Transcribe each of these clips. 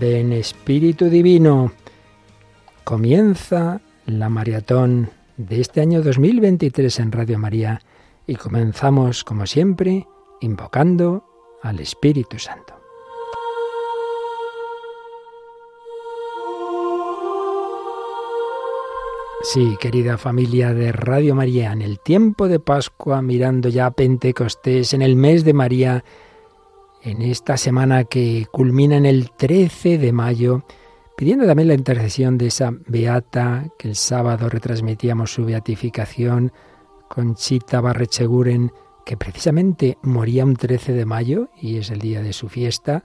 Ven Espíritu Divino. Comienza la maratón de este año 2023 en Radio María y comenzamos, como siempre, invocando al Espíritu Santo. Sí, querida familia de Radio María, en el tiempo de Pascua, mirando ya Pentecostés, en el mes de María, en esta semana que culmina en el 13 de mayo, pidiendo también la intercesión de esa beata que el sábado retransmitíamos su beatificación, Conchita Barrecheguren, que precisamente moría un 13 de mayo y es el día de su fiesta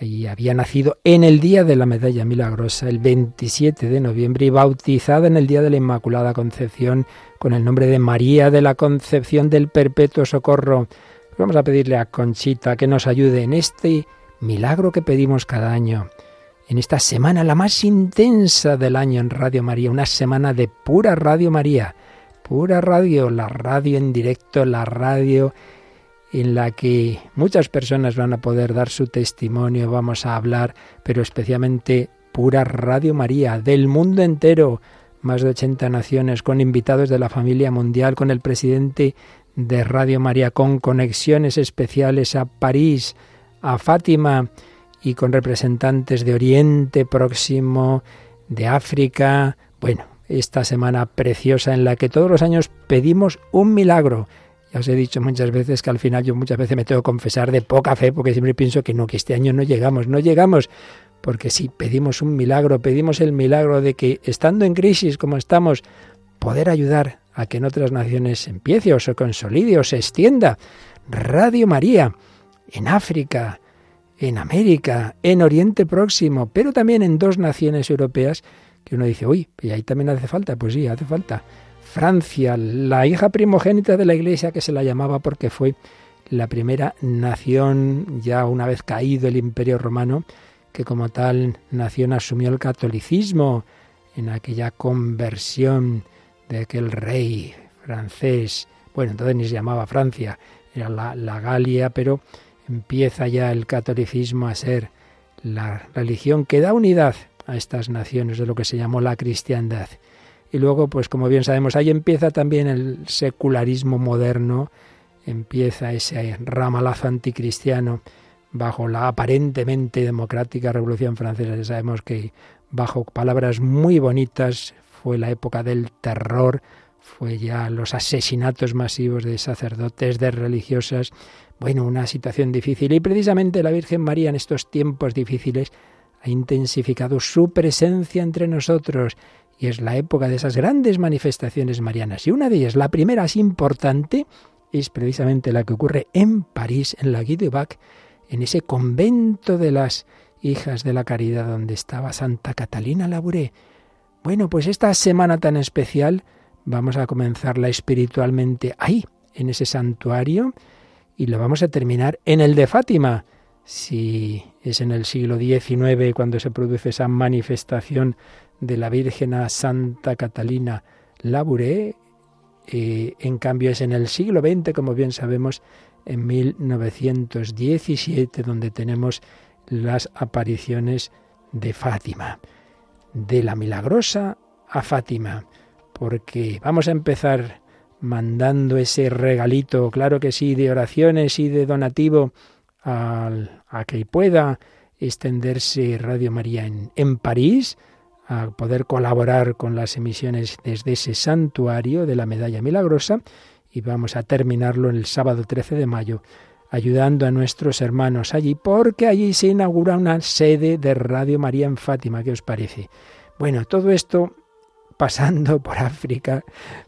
y había nacido en el día de la medalla milagrosa, el 27 de noviembre, y bautizada en el día de la Inmaculada Concepción con el nombre de María de la Concepción del Perpetuo Socorro. Vamos a pedirle a Conchita que nos ayude en este milagro que pedimos cada año, en esta semana la más intensa del año en Radio María, una semana de pura Radio María, pura radio, la radio en directo, la radio en la que muchas personas van a poder dar su testimonio, vamos a hablar, pero especialmente pura Radio María del mundo entero, más de 80 naciones, con invitados de la familia mundial, con el presidente de Radio María, con conexiones especiales a París, a Fátima y con representantes de Oriente Próximo, de África. Bueno, esta semana preciosa en la que todos los años pedimos un milagro ya os he dicho muchas veces que al final yo muchas veces me tengo que confesar de poca fe porque siempre pienso que no, que este año no llegamos, no llegamos. Porque si pedimos un milagro, pedimos el milagro de que estando en crisis como estamos, poder ayudar a que en otras naciones empiece o se consolide o se extienda. Radio María, en África, en América, en Oriente Próximo, pero también en dos naciones europeas que uno dice, uy, y ahí también hace falta, pues sí, hace falta. Francia, la hija primogénita de la Iglesia que se la llamaba porque fue la primera nación, ya una vez caído el Imperio Romano, que como tal nación asumió el catolicismo en aquella conversión de aquel rey francés, bueno, entonces ni se llamaba Francia, era la, Galia, pero empieza ya el catolicismo a ser la religión que da unidad a estas naciones de lo que se llamó la cristiandad. Y luego, pues como bien sabemos, ahí empieza también el secularismo moderno, empieza ese ramalazo anticristiano bajo la aparentemente democrática Revolución Francesa. Ya sabemos que bajo palabras muy bonitas fue la época del terror, fue ya los asesinatos masivos de sacerdotes, de religiosas, bueno, una situación difícil. Y precisamente la Virgen María en estos tiempos difíciles ha intensificado su presencia entre nosotros y es la época de esas grandes manifestaciones marianas. Y una de ellas, la primera más importante, es precisamente la que ocurre en París, en la Guy de Bac, en ese convento de las hijas de la caridad donde estaba Santa Catalina Labouré. Bueno, pues esta semana tan especial vamos a comenzarla espiritualmente ahí, en ese santuario, y lo vamos a terminar en el de Fátima. Si es en el siglo XIX cuando se produce esa manifestación de la Virgen a Santa Catalina Labouré, eh, en cambio es en el siglo XX, como bien sabemos, en 1917, donde tenemos las apariciones de Fátima, de la milagrosa a Fátima, porque vamos a empezar mandando ese regalito, claro que sí, de oraciones y de donativo a que pueda extenderse Radio María en, en París, a poder colaborar con las emisiones desde ese santuario de la Medalla Milagrosa y vamos a terminarlo el sábado 13 de mayo ayudando a nuestros hermanos allí porque allí se inaugura una sede de Radio María en Fátima, ¿qué os parece? Bueno, todo esto pasando por África,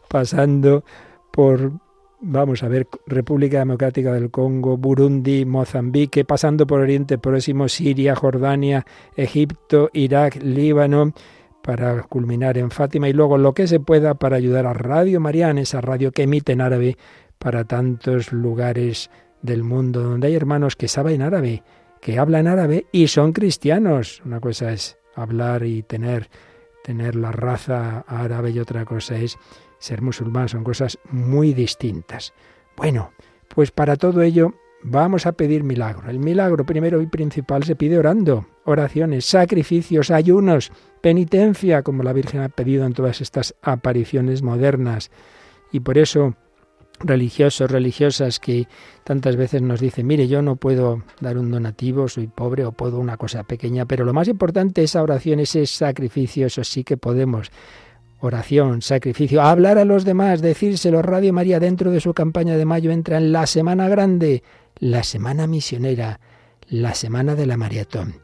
pasando por vamos a ver, República Democrática del Congo, Burundi, Mozambique, pasando por Oriente Próximo, Siria, Jordania, Egipto, Irak, Líbano, para culminar en Fátima y luego lo que se pueda para ayudar a Radio Mariana, esa radio que emite en árabe para tantos lugares del mundo donde hay hermanos que saben árabe, que hablan árabe y son cristianos. Una cosa es hablar y tener tener la raza árabe y otra cosa es ser musulmán son cosas muy distintas. Bueno, pues para todo ello vamos a pedir milagro. El milagro primero y principal se pide orando, oraciones, sacrificios, ayunos, penitencia, como la Virgen ha pedido en todas estas apariciones modernas. Y por eso religiosos, religiosas que tantas veces nos dicen, mire, yo no puedo dar un donativo, soy pobre o puedo una cosa pequeña, pero lo más importante es esa oración, ese sacrificio, eso sí que podemos. Oración, sacrificio, hablar a los demás, decírselo. Radio María dentro de su campaña de mayo entra en la Semana Grande, la Semana Misionera, la Semana de la Maratón.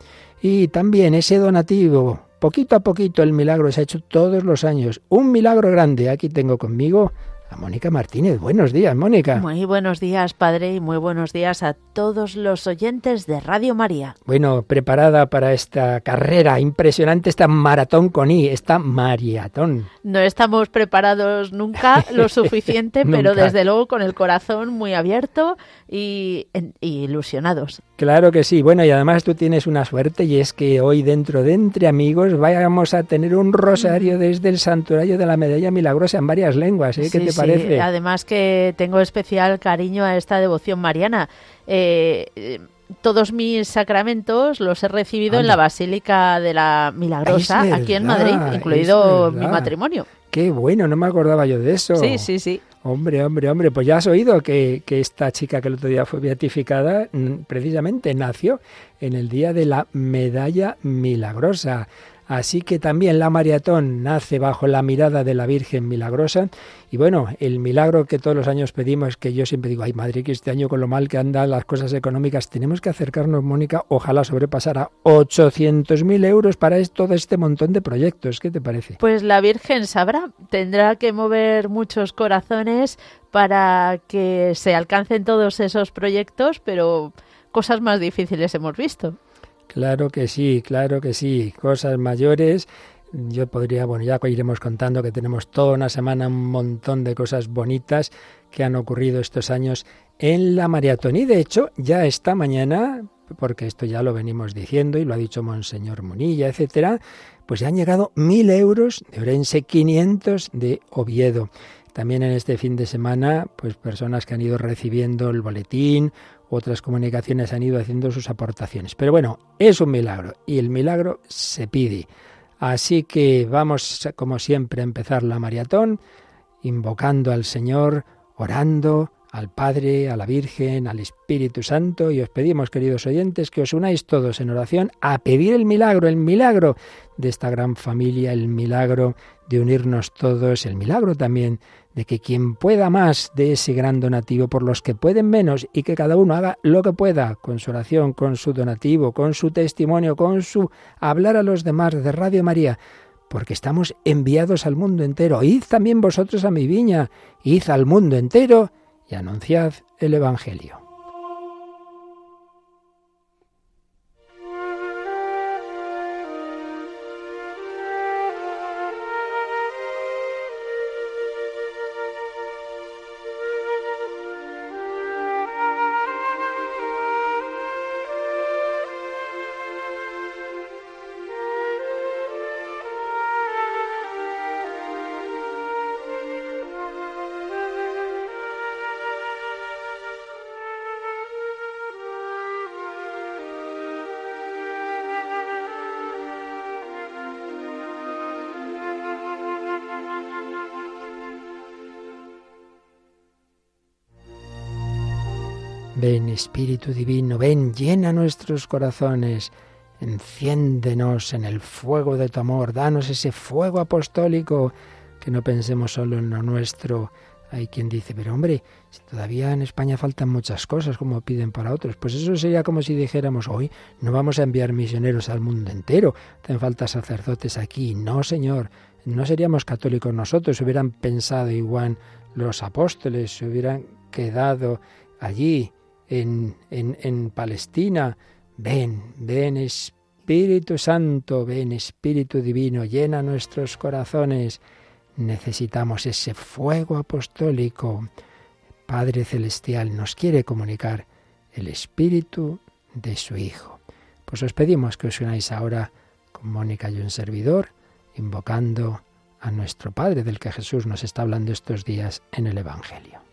Y también ese donativo, poquito a poquito el milagro se ha hecho todos los años. Un milagro grande. Aquí tengo conmigo Mónica Martínez. Buenos días, Mónica. Muy buenos días, padre, y muy buenos días a todos los oyentes de Radio María. Bueno, preparada para esta carrera impresionante, esta maratón con I, esta maratón. No estamos preparados nunca lo suficiente, pero desde luego con el corazón muy abierto y, y ilusionados. Claro que sí. Bueno, y además tú tienes una suerte y es que hoy dentro de Entre Amigos vayamos a tener un rosario desde el santuario de la Medalla Milagrosa en varias lenguas. ¿eh? ¿Qué te parece? Sí. Además que tengo especial cariño a esta devoción mariana. Eh, todos mis sacramentos los he recibido en la Basílica de la Milagrosa, aquí en Madrid, incluido mi matrimonio. Qué bueno, no me acordaba yo de eso. Sí, sí, sí. Hombre, hombre, hombre, pues ya has oído que, que, esta chica que el otro día fue beatificada mm, precisamente nació en el día de la medalla milagrosa. Así que también la maratón nace bajo la mirada de la Virgen Milagrosa. Y bueno, el milagro que todos los años pedimos, que yo siempre digo, ay Madrid, que este año con lo mal que andan las cosas económicas, tenemos que acercarnos, Mónica, ojalá sobrepasar a 800.000 euros para todo este montón de proyectos. ¿Qué te parece? Pues la Virgen sabrá, tendrá que mover muchos corazones para que se alcancen todos esos proyectos, pero cosas más difíciles hemos visto. Claro que sí, claro que sí. Cosas mayores. Yo podría, bueno, ya iremos contando que tenemos toda una semana un montón de cosas bonitas que han ocurrido estos años en la maratón. Y de hecho, ya esta mañana, porque esto ya lo venimos diciendo y lo ha dicho Monseñor Munilla, etcétera, pues ya han llegado mil euros de Orense, 500 de Oviedo. También en este fin de semana, pues personas que han ido recibiendo el boletín otras comunicaciones han ido haciendo sus aportaciones. Pero bueno, es un milagro y el milagro se pide. Así que vamos, como siempre, a empezar la maratón invocando al Señor, orando al Padre, a la Virgen, al Espíritu Santo y os pedimos, queridos oyentes, que os unáis todos en oración a pedir el milagro, el milagro de esta gran familia, el milagro de unirnos todos, el milagro también de que quien pueda más de ese gran donativo por los que pueden menos y que cada uno haga lo que pueda con su oración, con su donativo, con su testimonio, con su hablar a los demás de Radio María, porque estamos enviados al mundo entero. Id también vosotros a mi viña, id al mundo entero y anunciad el Evangelio. Espíritu Divino, ven, llena nuestros corazones, enciéndenos en el fuego de tu amor, danos ese fuego apostólico, que no pensemos solo en lo nuestro. Hay quien dice, pero hombre, si todavía en España faltan muchas cosas como piden para otros, pues eso sería como si dijéramos, hoy no vamos a enviar misioneros al mundo entero, hacen falta sacerdotes aquí. No, Señor, no seríamos católicos nosotros, hubieran pensado igual los apóstoles, se hubieran quedado allí en, Palestina. Ven, ven Espíritu Santo, ven Espíritu Divino, llena nuestros corazones. Necesitamos ese fuego apostólico. Padre Celestial nos quiere comunicar el Espíritu de su Hijo. Pues os pedimos que os unáis ahora con Mónica y un servidor, invocando a nuestro Padre del que Jesús nos está hablando estos días en el Evangelio.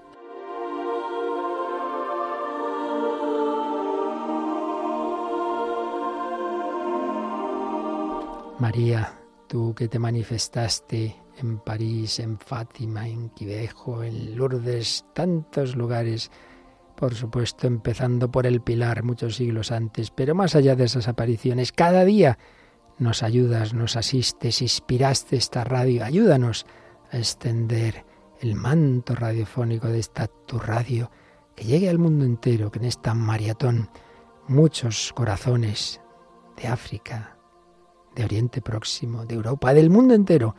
María, tú que te manifestaste en París, en Fátima, en Quivejo, en Lourdes, tantos lugares, por supuesto empezando por el Pilar muchos siglos antes, pero más allá de esas apariciones, cada día nos ayudas, nos asistes, inspiraste esta radio, ayúdanos a extender el manto radiofónico de esta tu radio, que llegue al mundo entero, que en esta maratón muchos corazones de África, de Oriente Próximo, de Europa, del mundo entero,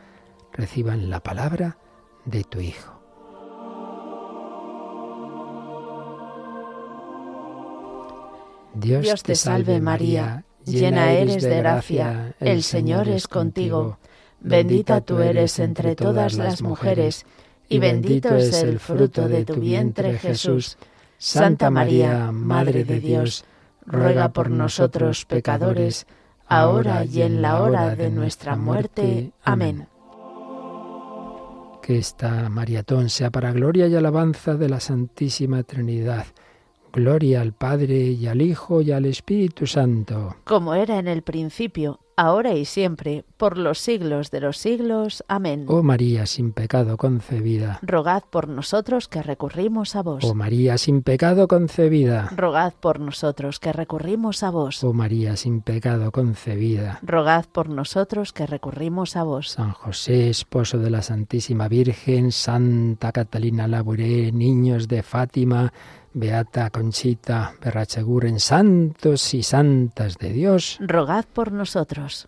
reciban la palabra de tu Hijo. Dios te salve María, llena eres de gracia, el Señor es contigo, bendita tú eres entre todas las mujeres, y bendito es el fruto de tu vientre Jesús. Santa María, Madre de Dios, ruega por nosotros pecadores, ahora y en la hora de nuestra muerte. Amén. Que esta maratón sea para gloria y alabanza de la Santísima Trinidad. Gloria al Padre y al Hijo y al Espíritu Santo. Como era en el principio, ahora y siempre, por los siglos de los siglos. Amén. Oh María sin pecado concebida. Rogad por nosotros que recurrimos a vos. Oh María sin pecado concebida. Rogad por nosotros que recurrimos a vos. Oh María sin pecado concebida. Rogad por nosotros que recurrimos a vos. San José, esposo de la Santísima Virgen, Santa Catalina Labouré, niños de Fátima, Beata Conchita Berracheguren, santos y santas de Dios, rogad por nosotros.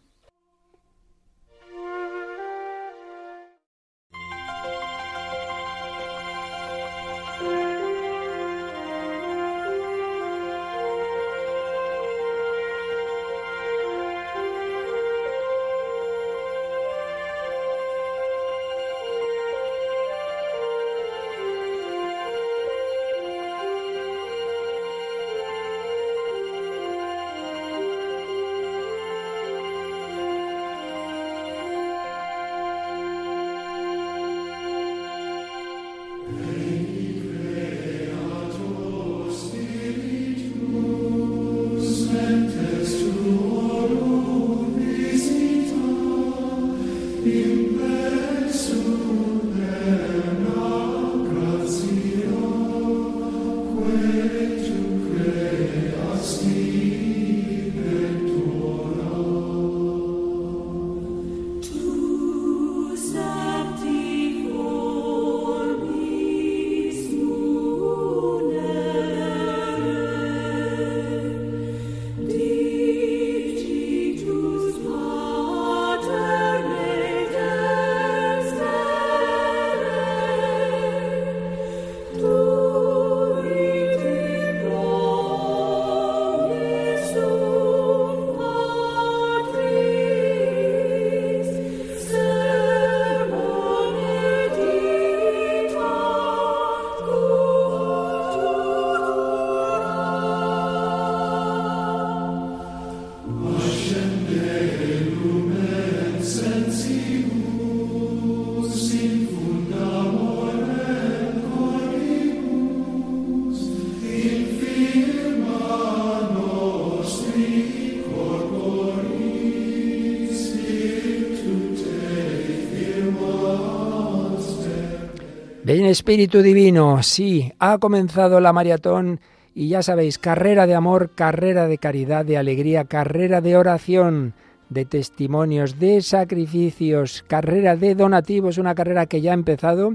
Espíritu Divino, sí, ha comenzado la maratón y ya sabéis, carrera de amor, carrera de caridad, de alegría, carrera de oración, de testimonios, de sacrificios, carrera de donativos, una carrera que ya ha empezado.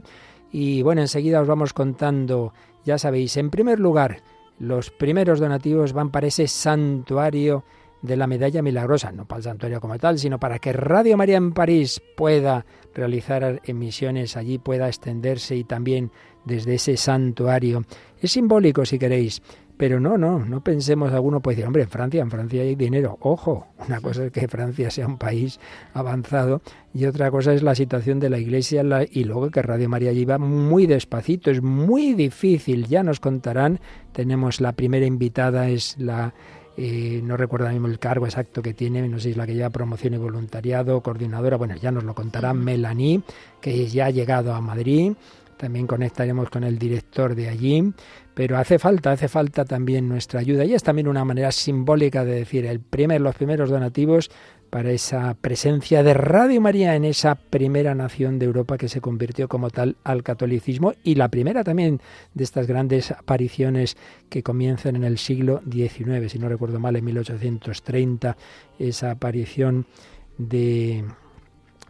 Y bueno, enseguida os vamos contando, ya sabéis, en primer lugar, los primeros donativos van para ese santuario de la medalla milagrosa, no para el santuario como tal, sino para que Radio María en París pueda realizar emisiones allí, pueda extenderse y también desde ese santuario. Es simbólico si queréis, pero no, no, no pensemos, alguno puede decir, hombre, en Francia, en Francia hay dinero. Ojo, una cosa es que Francia sea un país avanzado y otra cosa es la situación de la Iglesia y luego que Radio María lleva muy despacito, es muy difícil, ya nos contarán. Tenemos la primera invitada, es la eh, no recuerdo mismo el cargo exacto que tiene, no sé si es la que lleva promoción y voluntariado, coordinadora, bueno, ya nos lo contará Melanie, que ya ha llegado a Madrid, también conectaremos con el director de allí, pero hace falta, hace falta también nuestra ayuda. Y es también una manera simbólica de decir el primer, los primeros donativos para esa presencia de Radio María en esa primera nación de Europa que se convirtió como tal al catolicismo y la primera también de estas grandes apariciones que comienzan en el siglo XIX, si no recuerdo mal, en 1830, esa aparición de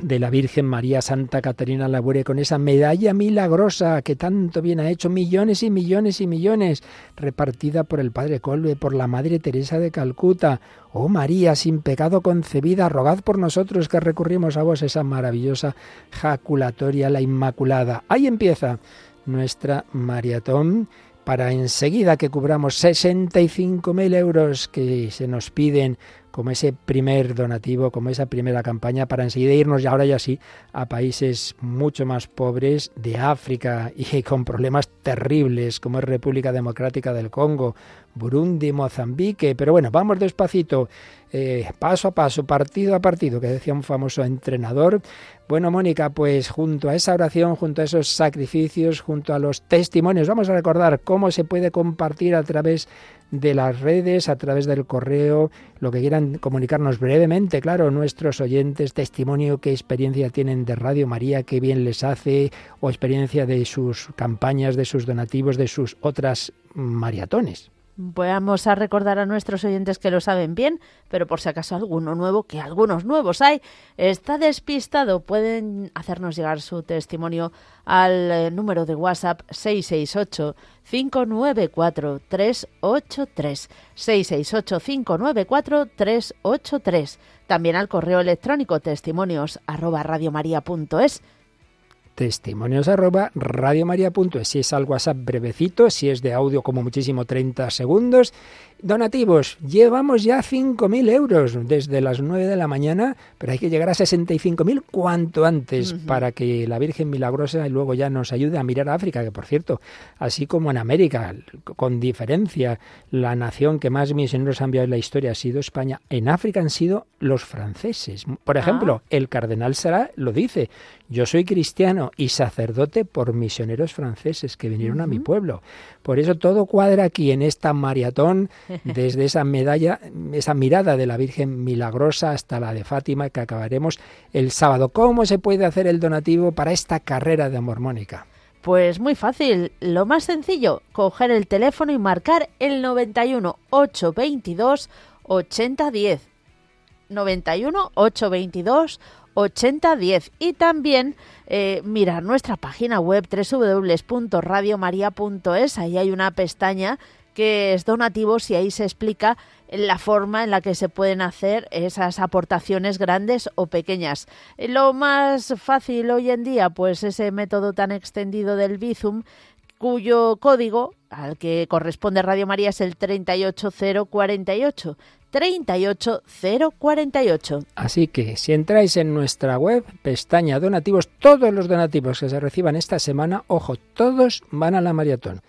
de la Virgen María Santa Catarina Laboure con esa medalla milagrosa que tanto bien ha hecho millones y millones y millones, repartida por el Padre Colbe, por la Madre Teresa de Calcuta. Oh María, sin pecado concebida, rogad por nosotros que recurrimos a vos esa maravillosa jaculatoria, la Inmaculada. Ahí empieza nuestra maratón para enseguida que cubramos 65.000 euros que se nos piden como ese primer donativo, como esa primera campaña, para enseguida irnos ya ahora ya sí a países mucho más pobres de África y con problemas terribles, como es República Democrática del Congo, Burundi, Mozambique. Pero bueno, vamos despacito, eh, paso a paso, partido a partido, que decía un famoso entrenador. Bueno, Mónica, pues junto a esa oración, junto a esos sacrificios, junto a los testimonios, vamos a recordar cómo se puede compartir a través de las redes, a través del correo, lo que quieran comunicarnos brevemente, claro, nuestros oyentes, testimonio, qué experiencia tienen de Radio María, qué bien les hace, o experiencia de sus campañas, de sus donativos, de sus otras maratones. Vamos a recordar a nuestros oyentes que lo saben bien, pero por si acaso alguno nuevo, que algunos nuevos hay, está despistado, pueden hacernos llegar su testimonio al eh, número de WhatsApp 668 594 383 668 594 383 también al correo electrónico testimonios arroba radiomaria.es testimonios arroba. Si es algo WhatsApp brevecito, si es de audio como muchísimo 30 segundos Donativos, llevamos ya 5.000 euros desde las 9 de la mañana, pero hay que llegar a 65.000 cuanto antes para que la Virgen Milagrosa y luego ya nos ayude a mirar a África, que por cierto, así como en América, con diferencia, la nación que más misioneros ha enviado en la historia ha sido España, en África han sido los franceses. Por ah. ejemplo, el cardenal Sara lo dice, yo soy cristiano y sacerdote por misioneros franceses que vinieron a mi pueblo. Por eso todo cuadra aquí en esta maratón desde esa medalla, esa mirada de la Virgen milagrosa hasta la de Fátima que acabaremos el sábado. ¿Cómo se puede hacer el donativo para esta carrera de mormónica? Pues muy fácil, lo más sencillo, coger el teléfono y marcar el 91 822 8010. 91 822 8010 y también eh, mirar nuestra página web www.radiomaria.es, ahí hay una pestaña que es donativos y ahí se explica la forma en la que se pueden hacer esas aportaciones grandes o pequeñas. Lo más fácil hoy en día, pues ese método tan extendido del Bizum, cuyo código al que corresponde Radio María es el 38048. 38048. Así que si entráis en nuestra web, pestaña donativos, todos los donativos que se reciban esta semana, ojo, todos van a la maratón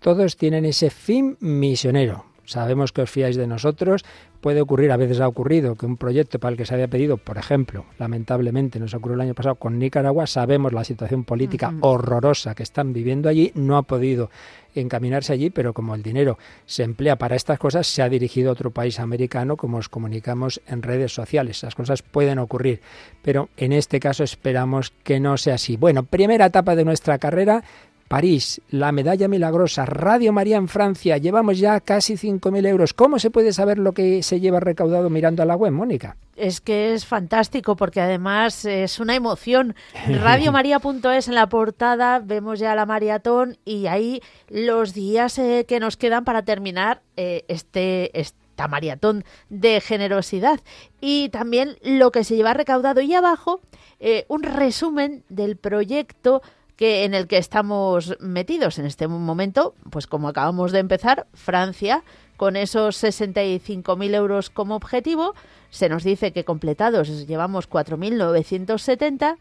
todos tienen ese fin misionero. Sabemos que os fiáis de nosotros. Puede ocurrir, a veces ha ocurrido, que un proyecto para el que se había pedido, por ejemplo, lamentablemente nos ocurrió el año pasado con Nicaragua, sabemos la situación política horrorosa que están viviendo allí, no ha podido encaminarse allí, pero como el dinero se emplea para estas cosas, se ha dirigido a otro país americano, como os comunicamos en redes sociales. Esas cosas pueden ocurrir, pero en este caso esperamos que no sea así. Bueno, primera etapa de nuestra carrera, París, la medalla milagrosa, Radio María en Francia, llevamos ya casi 5.000 euros. ¿Cómo se puede saber lo que se lleva recaudado mirando a la web, Mónica? Es que es fantástico porque además es una emoción. Radiomaria.es en la portada vemos ya la maratón y ahí los días eh, que nos quedan para terminar eh, este, esta maratón de generosidad y también lo que se lleva recaudado y abajo eh, un resumen del proyecto que en el que estamos metidos en este momento, pues como acabamos de empezar, Francia, con esos 65.000 euros como objetivo, se nos dice que completados llevamos 4.970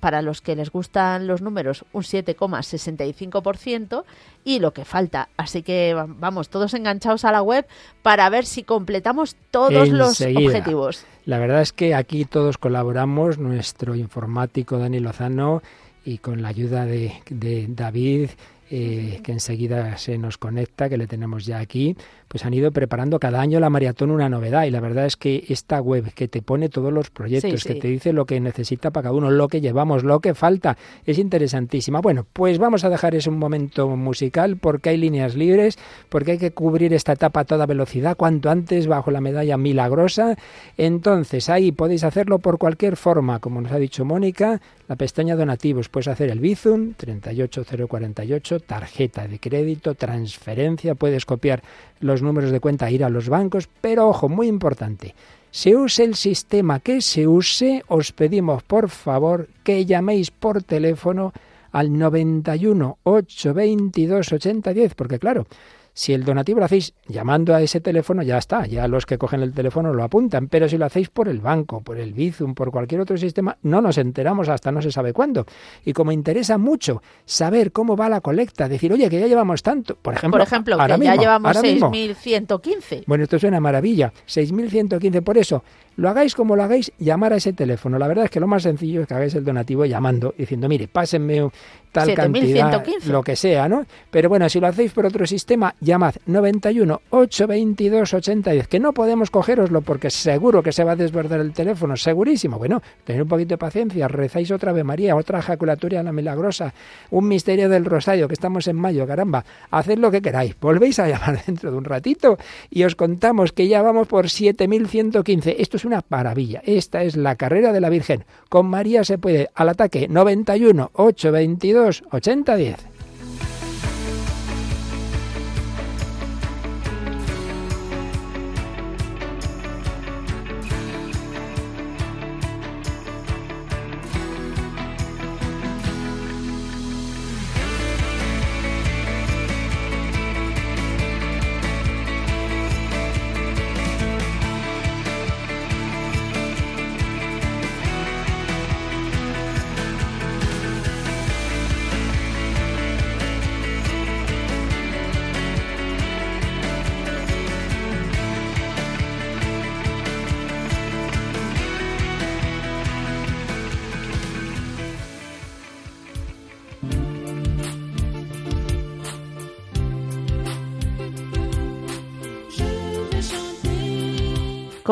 para los que les gustan los números, un 7,65% y lo que falta. Así que vamos, todos enganchados a la web para ver si completamos todos los objetivos. La verdad es que aquí todos colaboramos, nuestro informático Dani Lozano y con la ayuda de, de David eh, que enseguida se nos conecta, que le tenemos ya aquí, pues han ido preparando cada año la maratón una novedad. Y la verdad es que esta web que te pone todos los proyectos, que te dice lo que necesita para cada uno, lo que llevamos, lo que falta, es interesantísima. Bueno, pues vamos a dejar ese un momento musical porque hay líneas libres, porque hay que cubrir esta etapa a toda velocidad, cuanto antes bajo la medalla milagrosa. Entonces ahí podéis hacerlo por cualquier forma, como nos ha dicho Mónica, la pestaña donativos, puedes hacer el Bizum 38048, tarjeta de crédito, transferencia, puedes copiar los números de cuenta, ir a los bancos, pero ojo, muy importante, se use el sistema que se use, os pedimos por favor que llaméis por teléfono al 91 822 8010, porque claro, si el donativo lo hacéis llamando a ese teléfono, ya está, ya los que cogen el teléfono lo apuntan, pero si lo hacéis por el banco, por el Bizum, por cualquier otro sistema, no nos enteramos hasta no se sabe cuándo. Y como interesa mucho saber cómo va la colecta, decir, oye, que ya llevamos tanto, por ejemplo, por ejemplo que ya llevamos 6.115. Bueno, esto suena maravilla, 6.115, por eso, lo hagáis como lo hagáis, llamar a ese teléfono. La verdad es que lo más sencillo es que hagáis el donativo llamando, diciendo, mire, pásenme tal cantidad, lo que sea, ¿no? Pero bueno, si lo hacéis por otro sistema, llamad 91 822 8010, que no podemos cogeroslo porque seguro que se va a desbordar el teléfono, segurísimo. Bueno, tened un poquito de paciencia, rezáis otra Ave María, otra ejaculatoria la milagrosa, un misterio del rosario, que estamos en mayo, caramba, haced lo que queráis. Volvéis a llamar dentro de un ratito y os contamos que ya vamos por 7115. Esto es una maravilla. Esta es la carrera de la Virgen. Con María se puede al ataque 91 822 80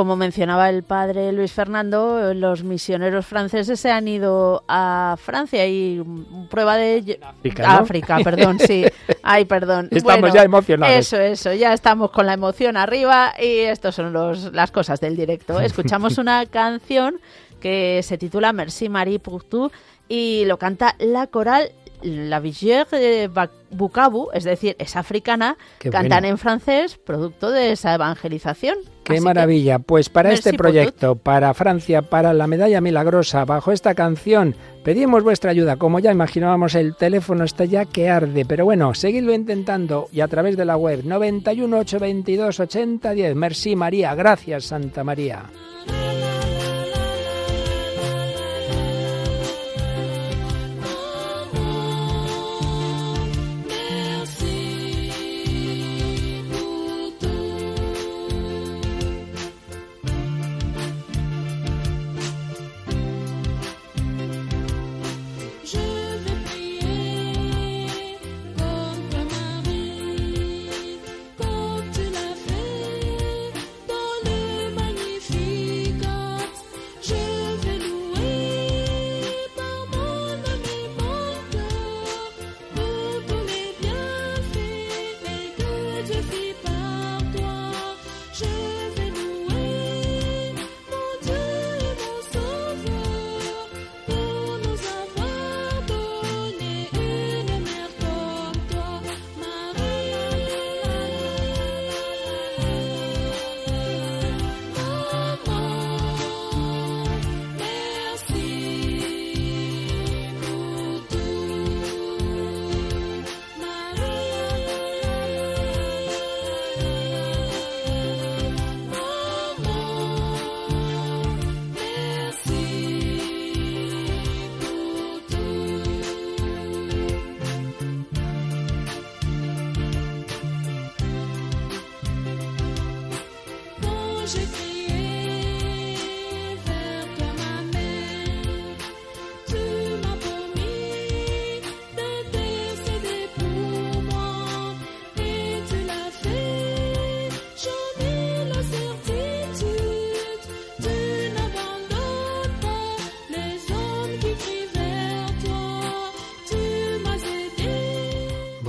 como mencionaba el padre Luis Fernando, los misioneros franceses se han ido a Francia y prueba de África, perdón, sí. Ay, perdón. Estamos ya emocionados. Eso, eso, ya estamos con la emoción arriba y estas son los, las cosas del directo. Escuchamos una canción que se titula Merci Marie pour tout y lo canta la coral la de Bukavu, es decir, es africana, cantan en francés, producto de esa evangelización. Qué maravilla. pues para este proyecto, para Francia, para la medalla milagrosa, bajo esta canción, pedimos vuestra ayuda. Como ya imaginábamos, el teléfono está ya que arde. Pero bueno, seguidlo intentando y a través de la web 91 822 8010. Merci María. Gracias, Santa María.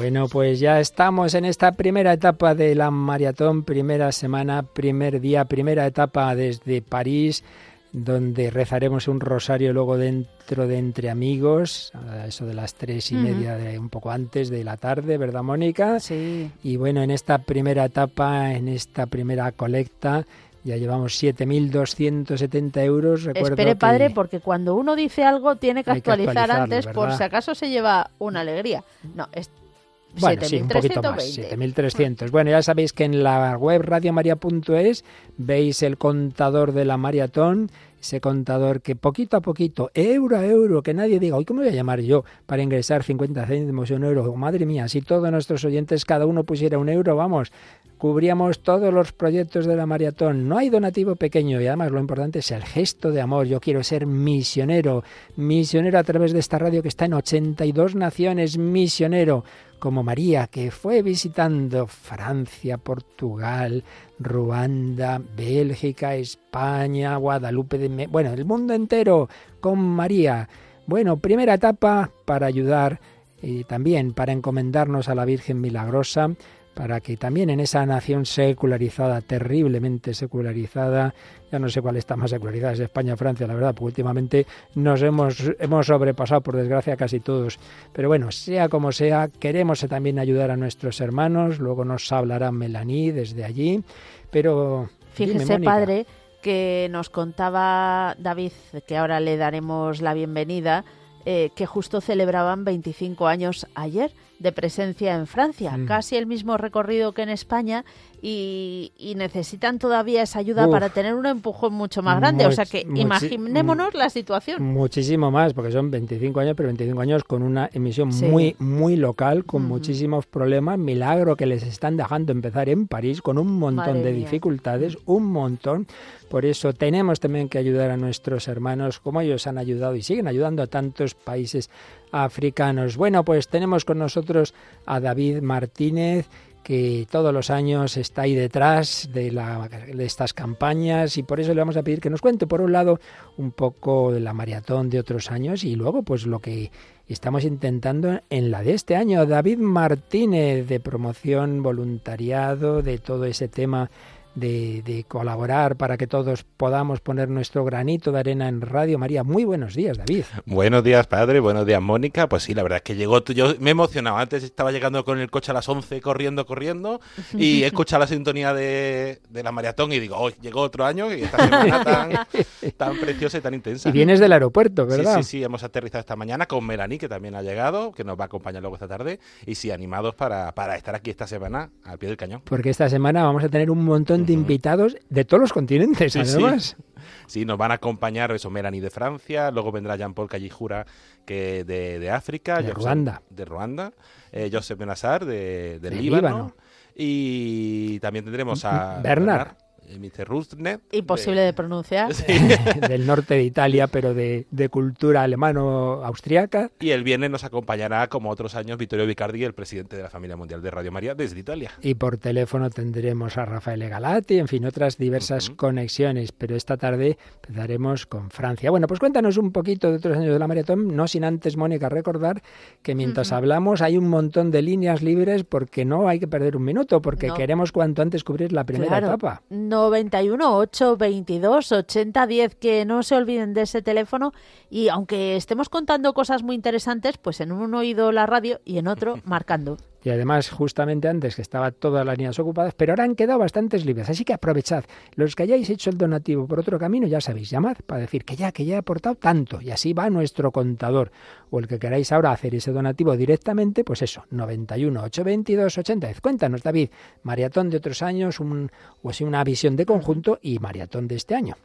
Bueno, pues ya estamos en esta primera etapa de la maratón, primera semana, primer día, primera etapa desde París, donde rezaremos un rosario luego dentro de Entre Amigos, a eso de las tres y media, de, un poco antes de la tarde, ¿verdad, Mónica? Sí. Y bueno, en esta primera etapa, en esta primera colecta, ya llevamos 7.270 euros. Recuerdo Espere, padre, porque cuando uno dice algo tiene que actualizar antes por si acaso se lleva una alegría. No, es bueno, sí, un poquito más, 7.300. Bueno, ya sabéis que en la web radiomaria.es veis el contador de la maratón, ese contador que poquito a poquito, euro a euro, que nadie diga, hoy cómo voy a llamar yo para ingresar 50 céntimos un euro. Madre mía, si todos nuestros oyentes, cada uno pusiera un euro, vamos, cubríamos todos los proyectos de la maratón. No hay donativo pequeño y además lo importante es el gesto de amor. Yo quiero ser misionero, misionero a través de esta radio que está en 82 naciones, misionero como María, que fue visitando Francia, Portugal, Ruanda, Bélgica, España, Guadalupe, bueno, el mundo entero con María. Bueno, primera etapa para ayudar y también para encomendarnos a la Virgen Milagrosa para que también en esa nación secularizada, terriblemente secularizada, ya no sé cuál está más secularizada, es España o Francia, la verdad, porque últimamente nos hemos, hemos sobrepasado, por desgracia, casi todos. Pero bueno, sea como sea, queremos también ayudar a nuestros hermanos, luego nos hablará Melanie desde allí, pero... Fíjese, padre, que nos contaba David, que ahora le daremos la bienvenida, eh, que justo celebraban 25 años ayer de presencia en Francia, mm. casi el mismo recorrido que en España y, necesitan todavía esa ayuda para tener un empujón mucho más grande. o sea que imaginémonos la situación. Muchísimo más, porque son 25 años, pero 25 años con una emisión muy, muy local, con muchísimos problemas. Milagro que les están dejando empezar en París con un montón de dificultades, un montón. Por eso tenemos también que ayudar a nuestros hermanos, como ellos han ayudado y siguen ayudando a tantos países africanos. Bueno, pues tenemos con nosotros a David Martínez que todos los años está ahí detrás de, la, de, estas campañas y por eso le vamos a pedir que nos cuente por un lado un poco de la maratón de otros años y luego pues lo que estamos intentando en la de este año. David Martínez de promoción, voluntariado, de todo ese tema de, colaborar para que todos podamos poner nuestro granito de arena en Radio María. Muy buenos días, David. Buenos días, padre. Buenos días, Mónica. Pues sí, la verdad es que llegó. Yo me he emocionado. Antes estaba llegando con el coche a las 11, corriendo, corriendo, y he escuchado la sintonía de, la maratón y digo, hoy llegó otro año y esta semana tan, tan preciosa y tan intensa. Y vienes del aeropuerto, ¿verdad? Sí, sí, sí. Hemos aterrizado esta mañana con Melanie, que también ha llegado, que nos va a acompañar luego esta tarde. Y sí, animados para, para estar aquí esta semana al pie del cañón. Porque esta semana vamos a tener un montón de invitados de todos los continentes, además. Sí. nos van a acompañar eso, Melanie de Francia, luego vendrá Jean-Paul Callijura que de, de África, de Ruanda, de Ruanda, eh, Joseph Benassar de, de, Líbano, y también tendremos a Bernard. Eh, Mr. Rustnet. Imposible de, pronunciar. del norte de Italia, pero de, cultura alemano-austriaca. Y el viernes nos acompañará, como otros años, Vittorio Vicardi, el presidente de la familia mundial de Radio María, desde Italia. Y por teléfono tendremos a Rafael Galati, en fin, otras diversas conexiones. Pero esta tarde empezaremos con Francia. Bueno, pues cuéntanos un poquito de otros años de la maratón, no sin antes, Mónica, recordar que mientras hablamos hay un montón de líneas libres porque no hay que perder un minuto, porque queremos cuanto antes cubrir la primera etapa. No 91 822 80 10. Que no se olviden de ese teléfono y aunque estemos contando cosas muy interesantes, pues en un oído la radio y en otro marcando. Y además, justamente antes que estaban todas las líneas ocupadas, pero ahora han quedado bastantes libres. Así que aprovechad. Los que hayáis hecho el donativo por otro camino, ya sabéis, llamad para decir que ya, que ya he aportado tanto. Y así va nuestro contador. O el que queráis ahora hacer ese donativo directamente, pues eso, 91 822 80. Cuéntanos, David, maratón de otros años, un, o así una visión de conjunto y maratón de este año.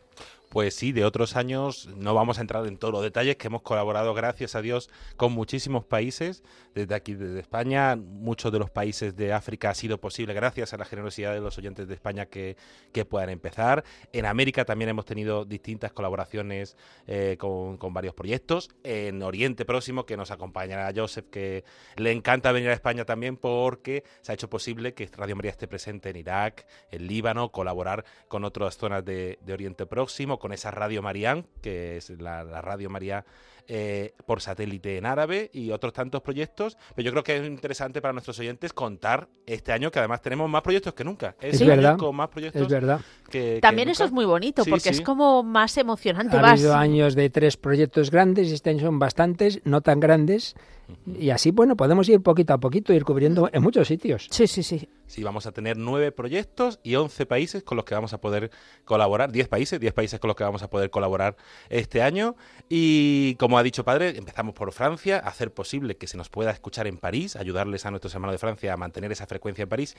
Pues sí, de otros años no vamos a entrar en todos los detalles, que hemos colaborado, gracias a Dios, con muchísimos países, desde aquí, desde España, muchos de los países de África ha sido posible gracias a la generosidad de los oyentes de España que, que puedan empezar. En América también hemos tenido distintas colaboraciones eh, con, con, varios proyectos. En Oriente Próximo, que nos acompañará Joseph, que le encanta venir a España también porque se ha hecho posible que Radio María esté presente en Irak, en Líbano, colaborar con otras zonas de, de Oriente Próximo, con esa Radio Marián, que es la, la Radio María eh, por satélite en árabe y otros tantos proyectos. Pero yo creo que es interesante para nuestros oyentes contar este año que además tenemos más proyectos que nunca. Es, verdad. Con más proyectos es verdad. Que, También que eso es muy bonito Sí, porque sí. es como más emocionante. Ha vas- habido años de tres proyectos grandes y este año son bastantes, no tan grandes. Y así, bueno, podemos ir poquito a poquito, ir cubriendo en muchos sitios. Sí, sí, sí. Sí, vamos a tener nueve proyectos y 11 países con los que vamos a poder colaborar, 10 países, 10 países con los que vamos a poder colaborar este año. Y como ha dicho padre, empezamos por Francia, hacer posible que se nos pueda escuchar en París, ayudarles a nuestros hermanos de Francia a mantener esa frecuencia en París.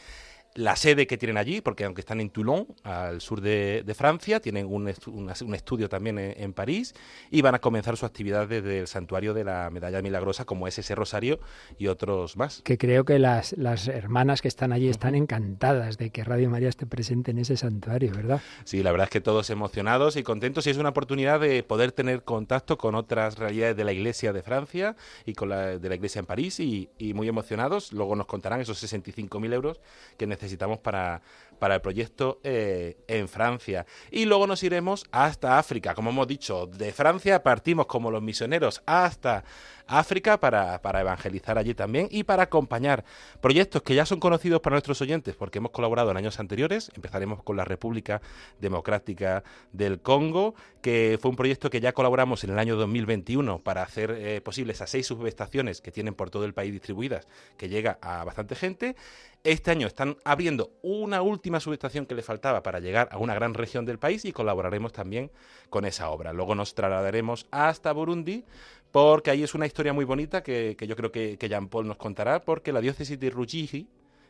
La sede que tienen allí, porque aunque están en Toulon, al sur de, de Francia, tienen un, estu- una- un estudio también en, en París y van a comenzar su actividad desde el santuario de la Medalla Milagrosa, como es ese rosario y otros más. Que creo que las, las hermanas que están allí están encantadas de que Radio María esté presente en ese santuario, ¿verdad? Sí, la verdad es que todos emocionados y contentos y es una oportunidad de poder tener contacto con otras realidades de la Iglesia de Francia y con la de la Iglesia en París y, y muy emocionados. Luego nos contarán esos 65.000 euros que necesitamos para, para el proyecto eh, en Francia. Y luego nos iremos hasta África. Como hemos dicho, de Francia partimos como los misioneros hasta África para, para evangelizar allí también y para acompañar proyectos que ya son conocidos para nuestros oyentes porque hemos colaborado en años anteriores. Empezaremos con la República Democrática del Congo, que fue un proyecto que ya colaboramos en el año 2021 para hacer eh, posible esas seis subestaciones que tienen por todo el país distribuidas, que llega a bastante gente. Este año están abriendo una última subestación que le faltaba para llegar a una gran región del país y colaboraremos también con esa obra. Luego nos trasladaremos hasta Burundi porque ahí es una historia muy bonita que, que yo creo que, que Jean Paul nos contará, porque la diócesis de Rujiji,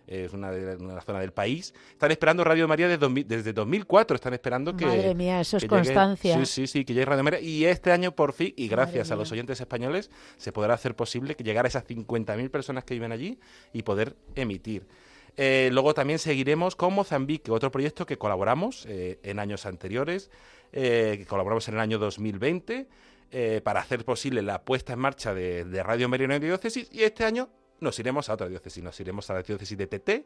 es una de una zona del país, están esperando Radio María desde, 2000 desde 2004, están esperando que... Madre mía, eso es llegue- constancia. Sí, sí, sí, que llegue Radio María. Y este año, por fin, y gracias Madre a los oyentes españoles, se podrá hacer posible que llegar a esas 50.000 personas que viven allí y poder emitir. Eh, luego también seguiremos con Mozambique, otro proyecto que colaboramos eh, en años anteriores, eh, que colaboramos en el año 2020 eh, para hacer posible la puesta en marcha de, de Radio María diócesis y este año nos iremos a otra diócesis, nos iremos a la diócesis de TT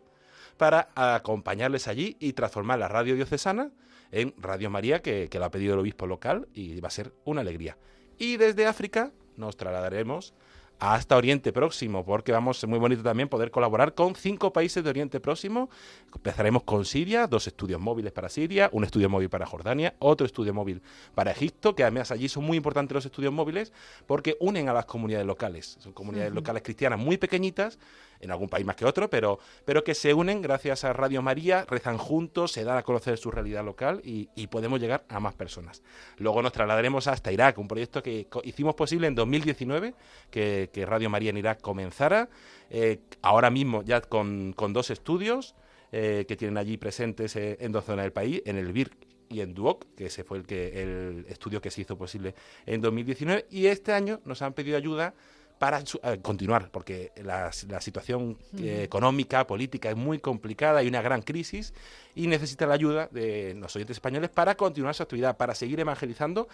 para acompañarles allí y transformar la radio diocesana en Radio María, que, que lo ha pedido el obispo local y va a ser una alegría. Y desde África nos trasladaremos hasta Oriente Próximo, porque vamos, es muy bonito también poder colaborar con cinco países de Oriente Próximo. Empezaremos con Siria, dos estudios móviles para Siria, un estudio móvil para Jordania, otro estudio móvil para Egipto, que además allí son muy importantes los estudios móviles porque unen a las comunidades locales. Son comunidades locales cristianas muy pequeñitas, en algún país más que otro, pero, pero que se unen gracias a Radio María, rezan juntos, se dan a conocer su realidad local y, podemos llegar a más personas. Luego nos trasladaremos hasta Irak, un proyecto que hicimos posible en 2019, que, que Radio María en Irak comenzara, eh, ahora mismo ya con, con dos estudios eh, que tienen allí presentes eh, en dos zonas del país, en el BIR y en Duoc, que ese fue el, que, el estudio que se hizo posible en 2019, y este año nos han pedido ayuda para su- eh, continuar, porque la, la situación eh, económica, política es muy complicada, hay una gran crisis y necesita la ayuda de los oyentes españoles para continuar su actividad, para seguir evangelizando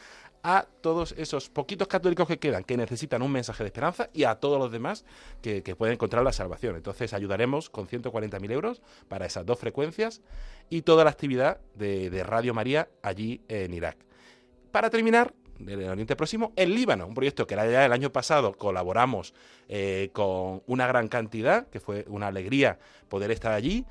a todos esos poquitos católicos que quedan, que necesitan un mensaje de esperanza y a todos los demás que, que pueden encontrar la salvación. Entonces ayudaremos con 140.000 euros para esas dos frecuencias y toda la actividad de, de Radio María allí en Irak. Para terminar, del Oriente Próximo, en Líbano, un proyecto que ya el año pasado colaboramos eh, con una gran cantidad, que fue una alegría poder estar allí,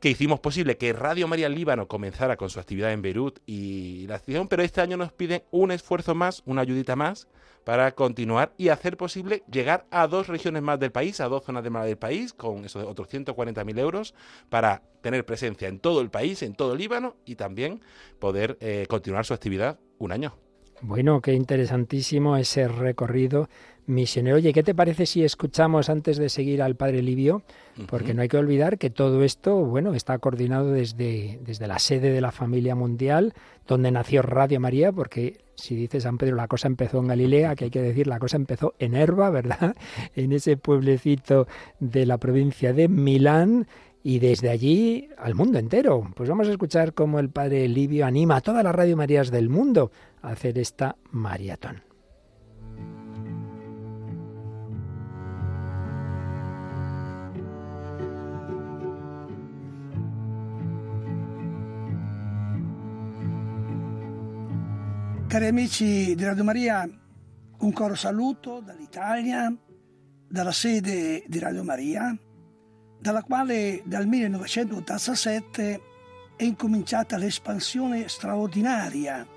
que hicimos posible que Radio María Líbano comenzara con su actividad en Beirut y la acción, pero este año nos piden un esfuerzo más, una ayudita más, para continuar y hacer posible llegar a dos regiones más del país, a dos zonas de más del país, con esos otros 140.000 euros, para tener presencia en todo el país, en todo el Líbano, y también poder eh, continuar su actividad un año. Bueno, qué interesantísimo ese recorrido misionero. Oye, ¿qué te parece si escuchamos antes de seguir al Padre Livio? Porque no hay que olvidar que todo esto, bueno, está coordinado desde, desde la sede de la familia mundial, donde nació Radio María, porque si dice San Pedro, la cosa empezó en Galilea, que hay que decir, la cosa empezó en Herba, ¿verdad? En ese pueblecito de la provincia de Milán. Y desde allí al mundo entero. Pues vamos a escuchar cómo el padre Livio anima a todas las Radio Marías del mundo hacer esta maratón. Cari amici di Radio Maria, un caro saluto dall'Italia, dalla sede di Radio Maria, dalla quale dal 1987 è incominciata l'espansione straordinaria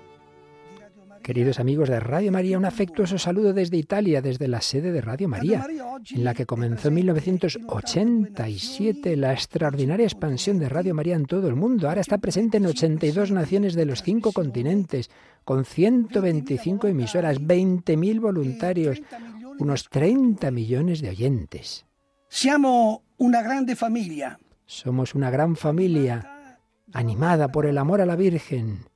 Queridos amigos de Radio María, un afectuoso saludo desde Italia, desde la sede de Radio María, en la que comenzó en 1987 la extraordinaria expansión de Radio María en todo el mundo. Ahora está presente en 82 naciones de los cinco continentes, con 125 emisoras, 20.000 voluntarios, unos 30 millones de oyentes. Somos una grande familia. Somos una gran familia, animada por el amor a la Virgen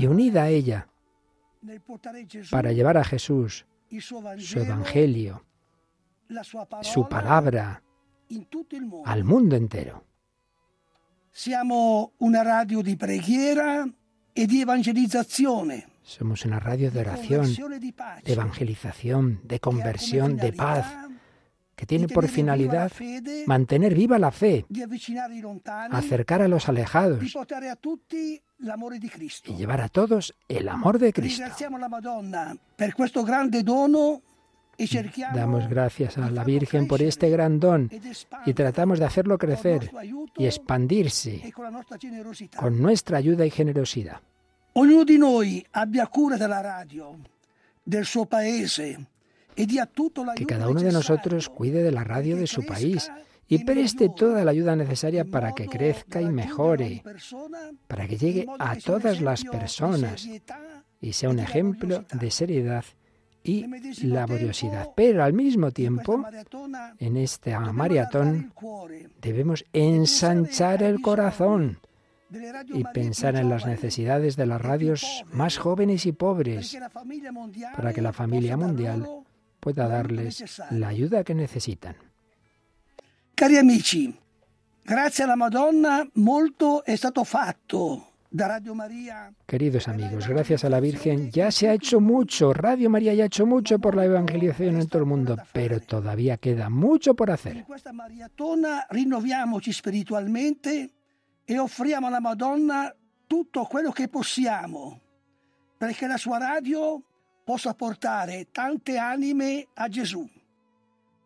y unida a ella para llevar a Jesús su Evangelio, su palabra al mundo entero. Somos una radio de preghiera e di evangelizzazione. Somos una radio de oración, de evangelización, de conversión, de paz, que tiene por finalidad mantener viva la fe, acercar a los alejados y llevar a todos el amor de Cristo. Damos gracias a la Virgen por este gran don y tratamos de hacerlo crecer y expandirse con nuestra ayuda y generosidad. Ognuno di noi abbia cura della radio, del suo paese, que cada uno de nosotros cuide de la radio de su país y preste toda la ayuda necesaria para que crezca y mejore, para que llegue a todas las personas y sea un ejemplo de seriedad y laboriosidad. Pero al mismo tiempo, en esta maratón, debemos ensanchar el corazón y pensar en las necesidades de las radios más jóvenes y pobres, para que la familia mundial pueda darles la ayuda que necesitan. Cari amici, grazie alla Madonna molto è stato fatto. Queridos amigos, gracias a la Virgen ya se ha hecho mucho. Radio María ya ha hecho mucho por la evangelización en todo el mundo, pero todavía queda mucho por hacer. Rinnoviamoci spiritualmente e offriamo alla Madonna tutto quello che possiamo, perché la sua radio possa portare tante anime a Gesù.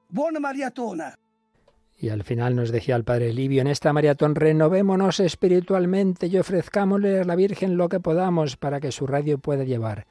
Buona maratona. Y al final nos decía el Padre Livio, en esta maratón renovémonos espiritualmente y ofrezcámosle a la Virgen lo que podamos para que su radio pueda llevar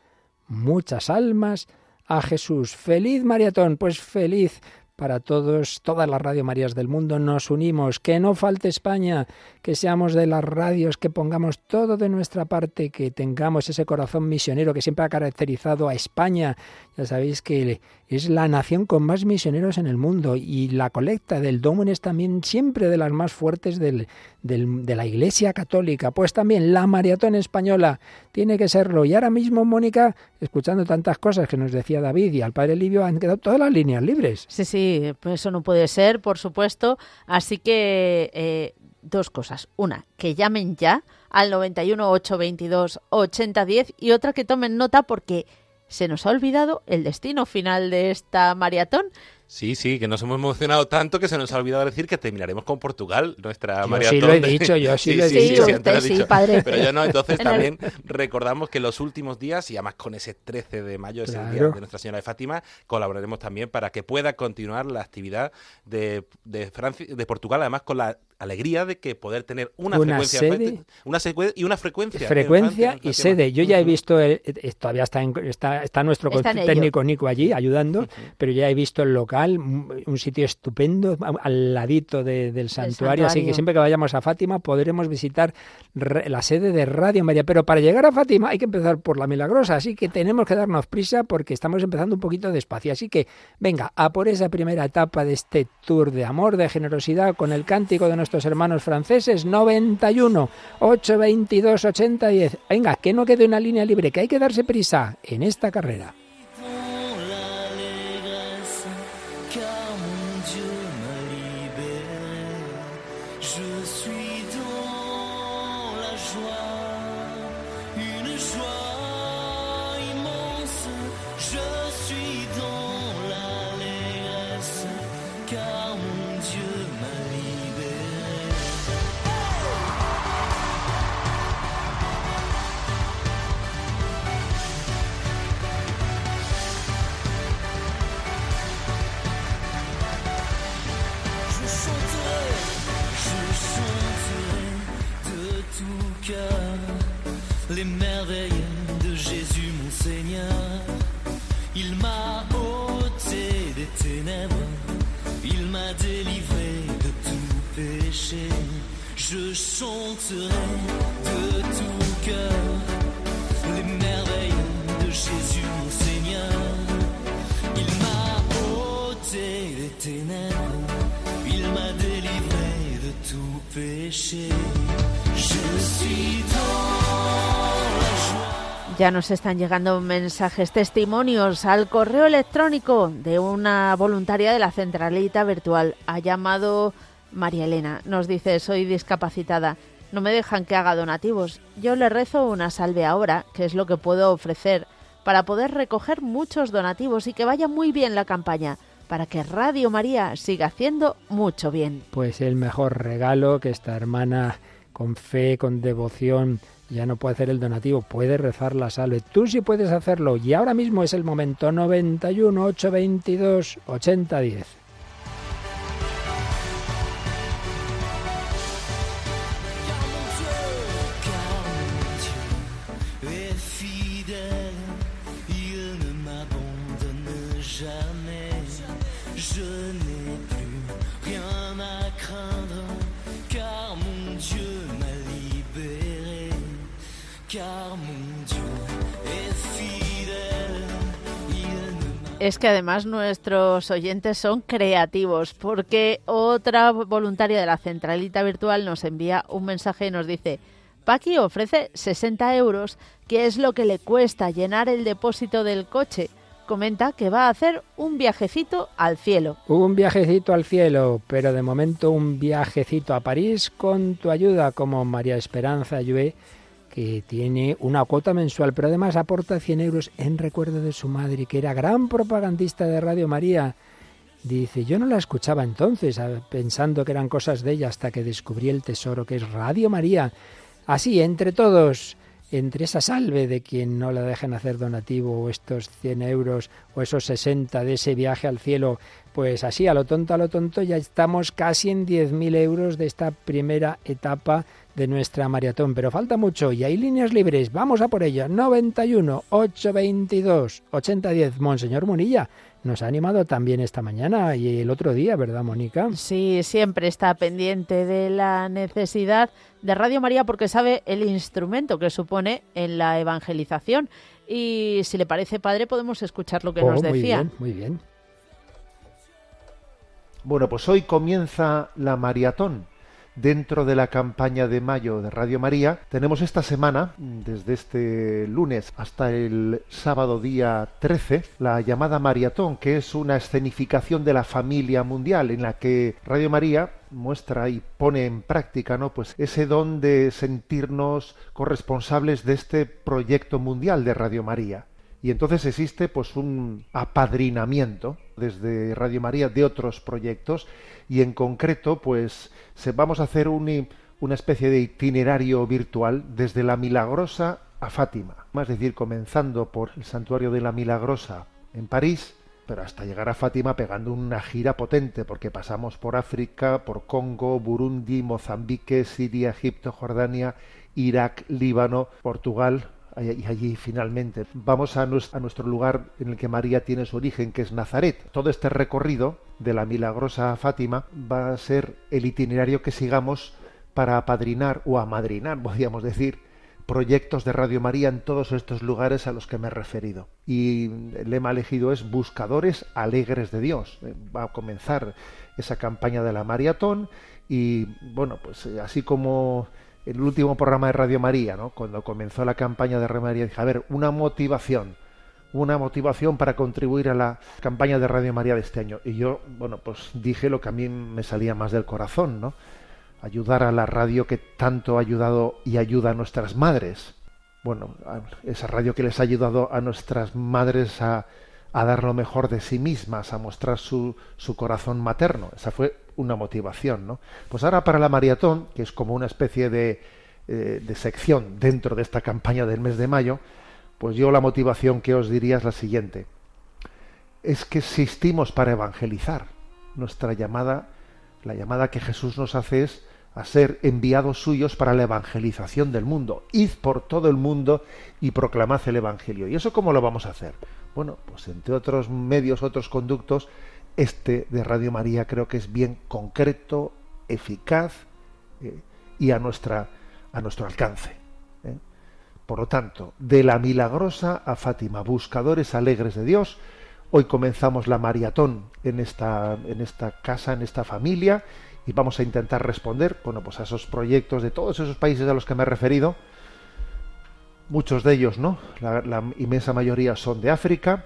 muchas almas a Jesús. Feliz maratón, pues feliz para todos, todas las Radio Marías del mundo, nos unimos, que no falte España, que seamos de las radios, que pongamos todo de nuestra parte, que tengamos ese corazón misionero que siempre ha caracterizado a España. Ya sabéis que es la nación con más misioneros en el mundo y la colecta del Domen es también siempre de las más fuertes del, de la Iglesia Católica. Pues también la maratón española tiene que serlo. Y ahora mismo, Mónica, escuchando tantas cosas que nos decía David y al padre Livio, han quedado todas las líneas libres. Sí, sí, pues eso no puede ser, por supuesto. Así que eh, dos cosas. Una, que llamen ya al 91 822 8010 y otra que tomen nota porque se nos ha olvidado el destino final de esta maratón. Sí, sí, que nos hemos emocionado tanto que se nos ha olvidado decir que terminaremos con Portugal, nuestra maratón. Sí, lo he dicho, yo sí, lo he dicho. Sí, padre. Pero yo no, entonces también recordamos que los últimos días, y además con ese 13 de mayo, ese día de Nuestra Señora de Fátima, colaboraremos también para que pueda continuar la actividad de, de, Francia, de Portugal, además con la alegría de que poder tener una, frecuencia sede, una y una frecuencia frecuencia y sede yo ya he visto el, todavía está, está, está nuestro técnico Nico allí ayudando pero ya he visto el local medieval, un sitio estupendo al ladito del santuario, así que siempre que vayamos a Fátima podremos visitar la sede de Radio María. Pero para llegar a Fátima hay que empezar por la Milagrosa, así que tenemos que darnos prisa porque estamos empezando un poquito despacio. Así que venga, a por esa primera etapa de este tour de amor, de generosidad, con el cántico de nuestros hermanos franceses, 91, 822, 80, 10. Venga, que no quede una línea libre, que hay que darse prisa en esta carrera. Ya nos están llegando mensajes, testimonios al correo electrónico de una voluntaria de la centralita virtual. Ha llamado María Elena. Nos dice, soy discapacitada. No me dejan que haga donativos. Yo le rezo una salve ahora, que es lo que puedo ofrecer, para poder recoger muchos donativos y que vaya muy bien la campaña, para que Radio María siga haciendo mucho bien. Pues el mejor regalo que esta hermana con fe, con devoción, ya no puede hacer el donativo, puede rezar la salve. Tú sí puedes hacerlo y ahora mismo es el momento 91 822 8010. Es que además nuestros oyentes son creativos porque otra voluntaria de la centralita virtual nos envía un mensaje y nos dice, Paqui ofrece 60 euros, que es lo que le cuesta llenar el depósito del coche. Comenta que va a hacer un viajecito al cielo. Un viajecito al cielo, pero de momento un viajecito a París con tu ayuda como María Esperanza Llue que tiene una cuota mensual, pero además aporta 100 euros en recuerdo de su madre, que era gran propagandista de Radio María. Dice, yo no la escuchaba entonces, pensando que eran cosas de ella, hasta que descubrí el tesoro que es Radio María. Así, entre todos, entre esa salve de quien no la dejen hacer donativo, o estos 100 euros, o esos 60 de ese viaje al cielo, pues así, a lo tonto, a lo tonto, ya estamos casi en 10.000 euros de esta primera etapa de nuestra maratón, pero falta mucho y hay líneas libres. Vamos a por ellas. 91 822 8010. Monseñor Monilla nos ha animado también esta mañana y el otro día, ¿verdad, Mónica? Sí, siempre está pendiente de la necesidad de Radio María porque sabe el instrumento que supone en la evangelización. Y si le parece, padre, podemos escuchar lo que nos decía. Muy bien, muy bien. Bueno, pues hoy comienza la maratón dentro de la campaña de mayo de Radio María, tenemos esta semana, desde este lunes hasta el sábado día 13, la llamada Maratón, que es una escenificación de la familia mundial en la que Radio María muestra y pone en práctica ¿no? pues ese don de sentirnos corresponsables de este proyecto mundial de Radio María y entonces existe pues un apadrinamiento desde Radio María de otros proyectos y en concreto pues se, vamos a hacer un, una especie de itinerario virtual desde la Milagrosa a Fátima, es decir, comenzando por el santuario de la Milagrosa en París, pero hasta llegar a Fátima pegando una gira potente, porque pasamos por África, por Congo, Burundi, Mozambique, Siria, Egipto, Jordania, Irak, Líbano, Portugal, y allí finalmente vamos a nuestro lugar en el que María tiene su origen, que es Nazaret. Todo este recorrido de la milagrosa Fátima va a ser el itinerario que sigamos para apadrinar o amadrinar, podríamos decir, proyectos de Radio María en todos estos lugares a los que me he referido. Y el lema elegido es Buscadores Alegres de Dios. Eh, va a comenzar esa campaña de la maratón y bueno, pues eh, así como el último programa de Radio María, ¿no? cuando comenzó la campaña de Radio María, dije, a ver, una motivación, una motivación para contribuir a la campaña de Radio María de este año. Y yo, bueno, pues dije lo que a mí me salía más del corazón, ¿no? Ayudar a la radio que tanto ha ayudado y ayuda a nuestras madres. Bueno, esa radio que les ha ayudado a nuestras madres a, a dar lo mejor de sí mismas, a mostrar su, su corazón materno. Esa fue una motivación, ¿no? Pues ahora para la maratón, que es como una especie de, eh, de sección dentro de esta campaña del mes de mayo, pues yo la motivación que os diría es la siguiente. Es que existimos para evangelizar. Nuestra llamada, la llamada que Jesús nos hace es a ser enviados suyos para la evangelización del mundo. Id por todo el mundo y proclamad el Evangelio. ¿Y eso cómo lo vamos a hacer? Bueno, pues entre otros medios, otros conductos, este de Radio María creo que es bien concreto, eficaz eh, y a, nuestra, a nuestro alcance. ¿eh? Por lo tanto, de la milagrosa a Fátima, buscadores alegres de Dios, hoy comenzamos la maratón en esta, en esta casa, en esta familia, y vamos a intentar responder bueno, pues a esos proyectos de todos esos países a los que me he referido. Muchos de ellos, ¿no? la inmensa mayoría son de África,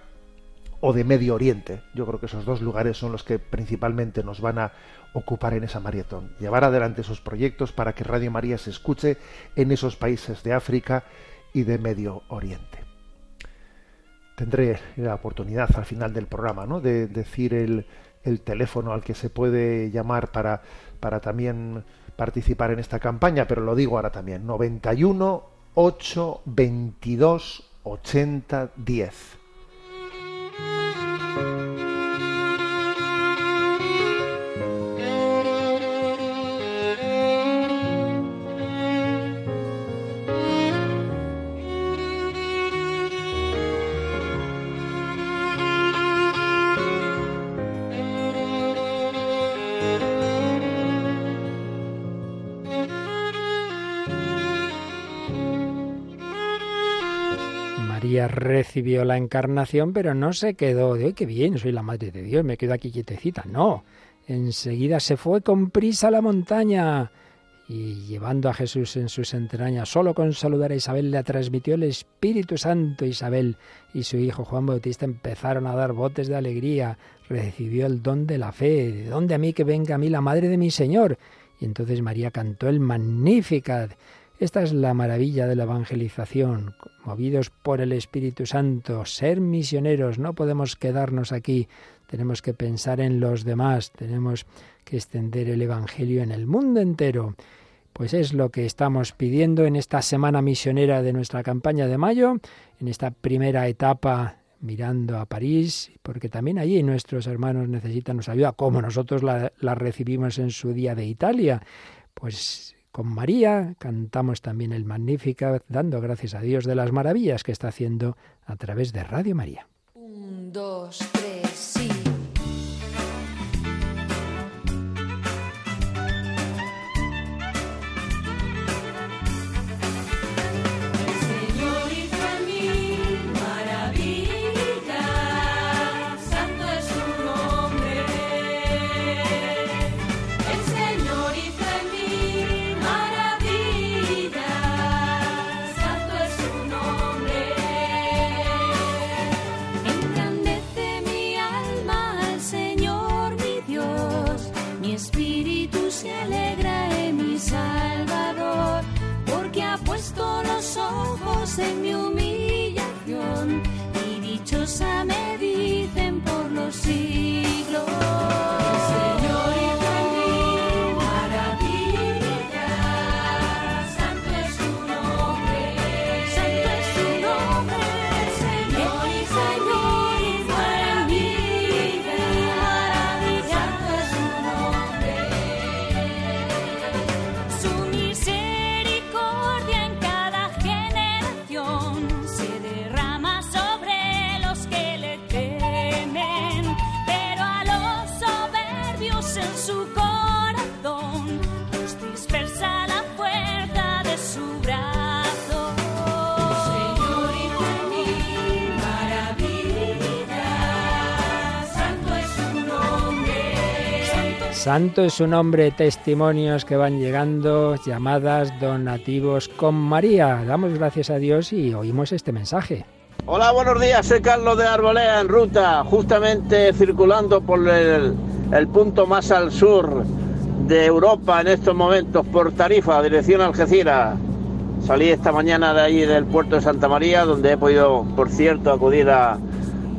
o de Medio Oriente. Yo creo que esos dos lugares son los que principalmente nos van a ocupar en esa maratón. Llevar adelante esos proyectos para que Radio María se escuche en esos países de África y de Medio Oriente. Tendré la oportunidad al final del programa ¿no? de decir el, el teléfono al que se puede llamar para, para también participar en esta campaña, pero lo digo ahora también, 91 8 22 80 10. Recibió la encarnación, pero no se quedó de, hoy qué bien, soy la madre de Dios, me quedo aquí quietecita. No, enseguida se fue con prisa a la montaña y llevando a Jesús en sus entrañas, solo con saludar a Isabel le transmitió el Espíritu Santo. Isabel y su hijo Juan Bautista empezaron a dar botes de alegría, recibió el don de la fe, ¿de dónde a mí que venga a mí la madre de mi Señor? Y entonces María cantó el Magnificat esta es la maravilla de la evangelización, movidos por el Espíritu Santo, ser misioneros, no podemos quedarnos aquí, tenemos que pensar en los demás, tenemos que extender el Evangelio en el mundo entero. Pues es lo que estamos pidiendo en esta semana misionera de nuestra campaña de mayo, en esta primera etapa mirando a París, porque también allí nuestros hermanos necesitan nuestra ayuda, como nosotros la, la recibimos en su día de Italia. Pues con María, cantamos también el Magnífica, dando gracias a Dios de las maravillas que está haciendo a través de Radio María. Dos, tres, sí. En Santo es su nombre, testimonios que van llegando, llamadas, donativos con María. Damos gracias a Dios y oímos este mensaje. Hola, buenos días, soy Carlos de Arbolea en ruta, justamente circulando por el, punto más al sur de Europa en estos momentos, por Tarifa, dirección Algeciras. Salí esta mañana de ahí del puerto de Santa María, donde he podido, por cierto, acudir a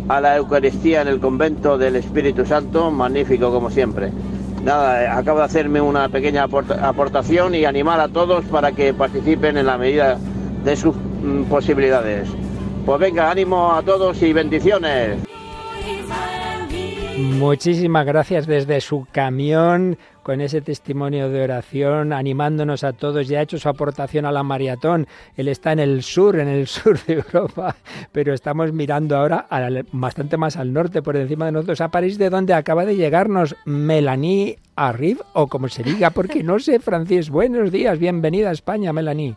la Eucaristía en el convento del Espíritu Santo, magnífico como siempre. Nada, acabo de hacerme una pequeña aporta- aportación y animar a todos para que participen en la medida de sus mm, posibilidades. Pues venga, ánimo a todos y bendiciones. Muchísimas gracias desde su camión con ese testimonio de oración, animándonos a todos. Ya ha hecho su aportación a la maratón. Él está en el sur, en el sur de Europa, pero estamos mirando ahora bastante más al norte, por encima de nosotros, a París, de donde acaba de llegarnos Melanie Arrib, o como se diga, porque no sé francés. Buenos días, bienvenida a España, Melanie.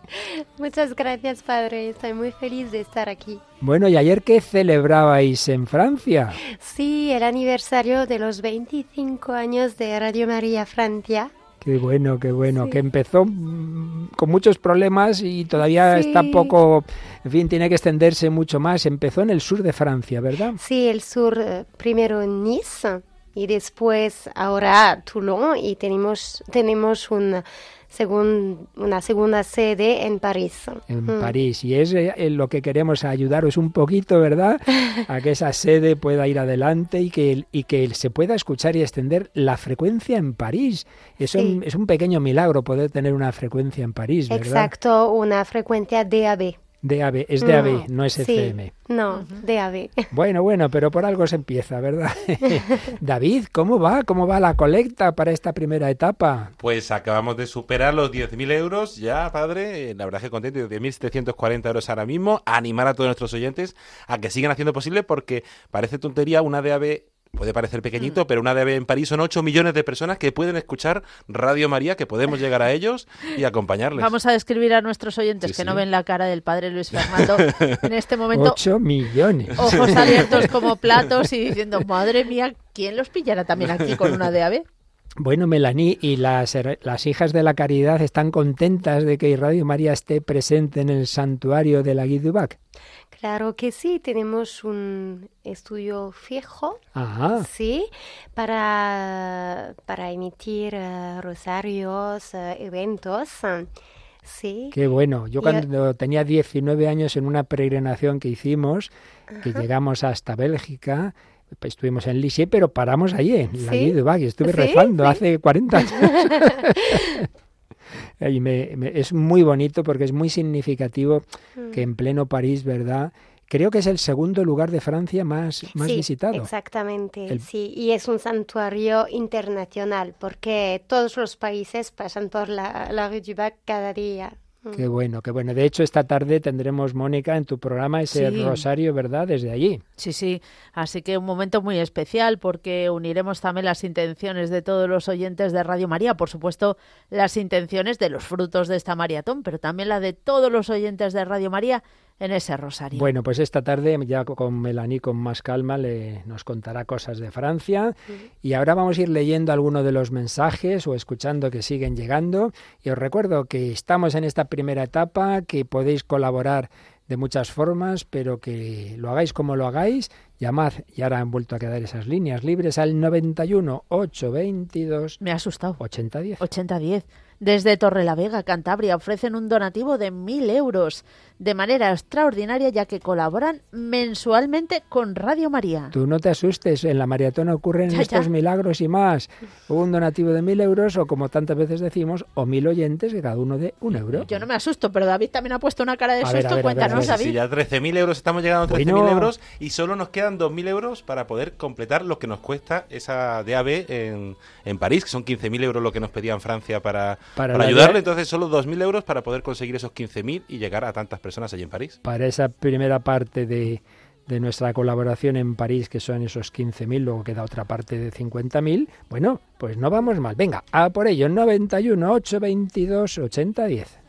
Muchas gracias, padre. Estoy muy feliz de estar aquí. Bueno, ¿y ayer qué celebrabais en Francia? Sí, el aniversario de los 25 años de Radio María Francia. Qué bueno, qué bueno, Sí. que empezó mm, con muchos problemas y todavía Sí. está poco, en fin, tiene que extenderse mucho más. Empezó en el sur de Francia, ¿verdad? Sí, el sur, eh, primero en Nice y después ahora Toulon y tenemos, tenemos un segun- una segunda sede en París. En Mm. París. Y es eh, lo que queremos ayudaros un poquito, ¿verdad? A que esa sede pueda ir adelante y que, y que se pueda escuchar y extender la frecuencia en París. Es, un, es un pequeño milagro poder tener una frecuencia en París, ¿verdad? Exacto, una frecuencia DAB. DAB, es DAB, Mm, no es sí. FM. No, DAB. Bueno, bueno, pero por algo se empieza, ¿verdad? David, ¿cómo va? ¿Cómo va la colecta para esta primera etapa? Pues acabamos de superar los 10.000 euros ya, padre. Eh, La verdad es que contento, 10.740 euros ahora mismo. Animar a todos nuestros oyentes a que sigan haciendo posible porque parece tontería una DAB. Puede parecer pequeñito, pero una DAB en París son 8 millones de personas que pueden escuchar Radio María, que podemos llegar a ellos y acompañarles. Vamos a describir a nuestros oyentes Sí, que sí. no ven la cara del padre Luis Fernando en este momento. 8 millones. Ojos abiertos como platos y diciendo, madre mía, ¿quién los pillará también aquí con una DAB? Bueno, Melanie, y las, las hijas de la caridad están contentas de que Radio María esté presente en el santuario de la Guidubac. Claro que sí, tenemos un estudio fijo, Ajá. sí, para, para emitir eh, rosarios, eh, eventos, sí. Qué bueno. Yo cuando tenía 19 años en una peregrinación que hicimos, que llegamos hasta Bélgica, pues estuvimos en Lisieux, pero paramos allí, en la Sí. Guidubac, y estuve Sí, rezando sí. hace 40 años. Y me- me- es muy bonito porque es muy significativo Mm. que en pleno París, ¿verdad? Creo que es el segundo lugar de Francia más, más Sí, visitado. Exactamente, El- sí, y es un santuario internacional porque todos los países pasan por la, la Rue du Bac cada día. Qué bueno, qué bueno. De hecho, esta tarde tendremos, Mónica, en tu programa ese Sí. rosario, ¿verdad? Desde allí. Sí, sí, así que un momento muy especial porque uniremos también las intenciones de todos los oyentes de Radio María, por supuesto las intenciones de los frutos de esta maratón, pero también la de todos los oyentes de Radio María en ese rosario. Bueno, pues esta tarde ya con Melanie con más calma le, nos contará cosas de Francia y ahora vamos a ir leyendo algunos de los mensajes o escuchando que siguen llegando y os recuerdo que estamos en esta primera etapa, que podéis colaborar de muchas formas, pero que lo hagáis como lo hagáis, llamad y ahora han vuelto a quedar esas líneas libres al 91 822 Me ha asustado. 8010. 80-10. Desde Torrelavega, Cantabria, ofrecen un donativo de 1.000 euros de manera extraordinaria ya que colaboran mensualmente con Radio María. Tú no te asustes, en la maratón ocurren Ya, estos ya. milagros y más. Un donativo de mil euros o como tantas veces decimos, o mil oyentes que cada uno de un euro. Yo no me asusto, pero David también ha puesto una cara de A ver, susto. a ver, a ver, a Cuéntanos, David. ya 13.000 euros, estamos llegando a 13.000 Bueno. euros y solo nos quedan 2.000 euros para poder completar lo que nos cuesta esa DAB en, en París, que son 15.000 euros lo que nos pedían Francia para, Para para, ayudarle. Entonces, solo 2.000 euros para poder conseguir esos 15.000 y llegar a tantas personas personas allí en París. Para esa primera parte de, de nuestra colaboración en París, que son esos 15.000, luego queda otra parte de 50.000, bueno, pues no vamos mal. Venga, a por ello, 91, 8, 22,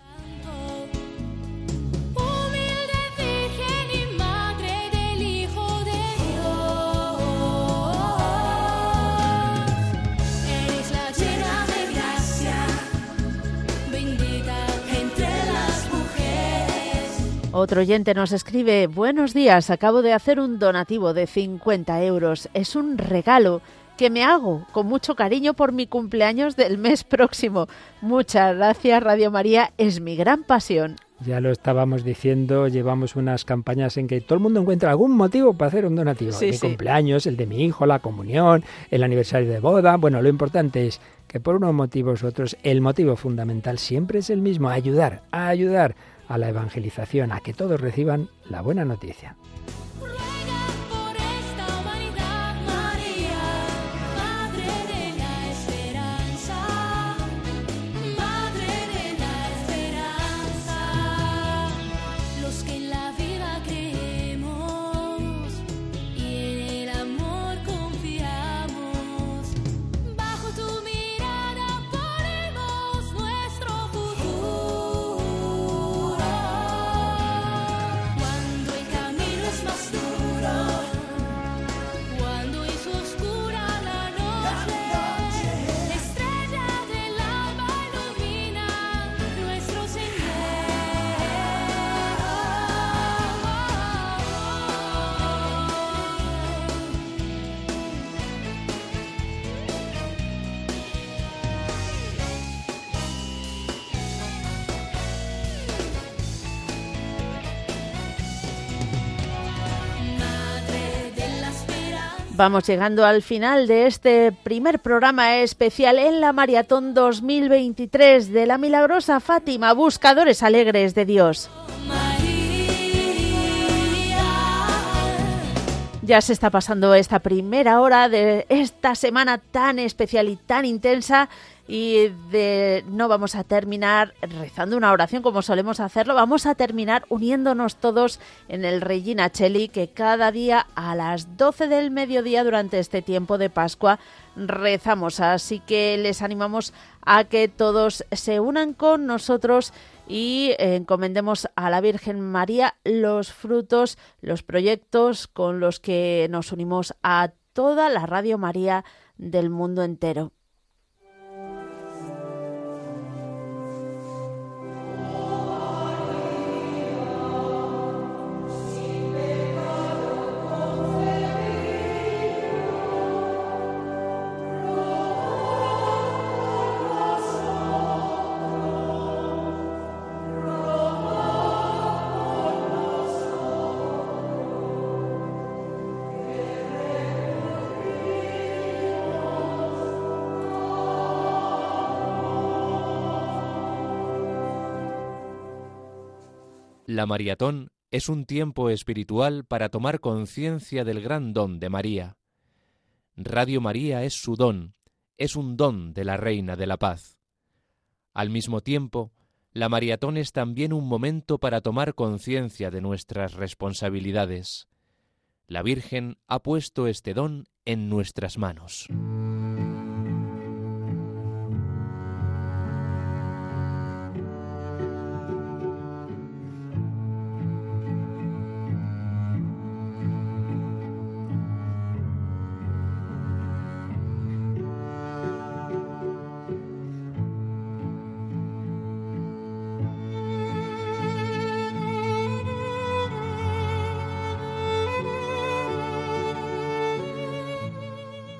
Otro oyente nos escribe, buenos días, acabo de hacer un donativo de 50 euros. Es un regalo que me hago con mucho cariño por mi cumpleaños del mes próximo. Muchas gracias, Radio María, es mi gran pasión. Ya lo estábamos diciendo, llevamos unas campañas en que todo el mundo encuentra algún motivo para hacer un donativo. Sí, mi sí. cumpleaños, el de mi hijo, la comunión, el aniversario de boda. Bueno, lo importante es que por unos motivos u otros, el motivo fundamental siempre es el mismo, ayudar, a ayudar a la evangelización, a que todos reciban la buena noticia. Vamos llegando al final de este primer programa especial en la Maratón 2023 de la milagrosa Fátima, Buscadores Alegres de Dios. Ya se está pasando esta primera hora de esta semana tan especial y tan intensa y de no vamos a terminar rezando una oración como solemos hacerlo, vamos a terminar uniéndonos todos en el Regina Cheli que cada día a las 12 del mediodía durante este tiempo de Pascua rezamos, así que les animamos a que todos se unan con nosotros y eh, encomendemos a la Virgen María los frutos, los proyectos con los que nos unimos a toda la Radio María del mundo entero. La maratón es un tiempo espiritual para tomar conciencia del gran don de María. Radio María es su don, es un don de la Reina de la Paz. Al mismo tiempo, la maratón es también un momento para tomar conciencia de nuestras responsabilidades. La Virgen ha puesto este don en nuestras manos.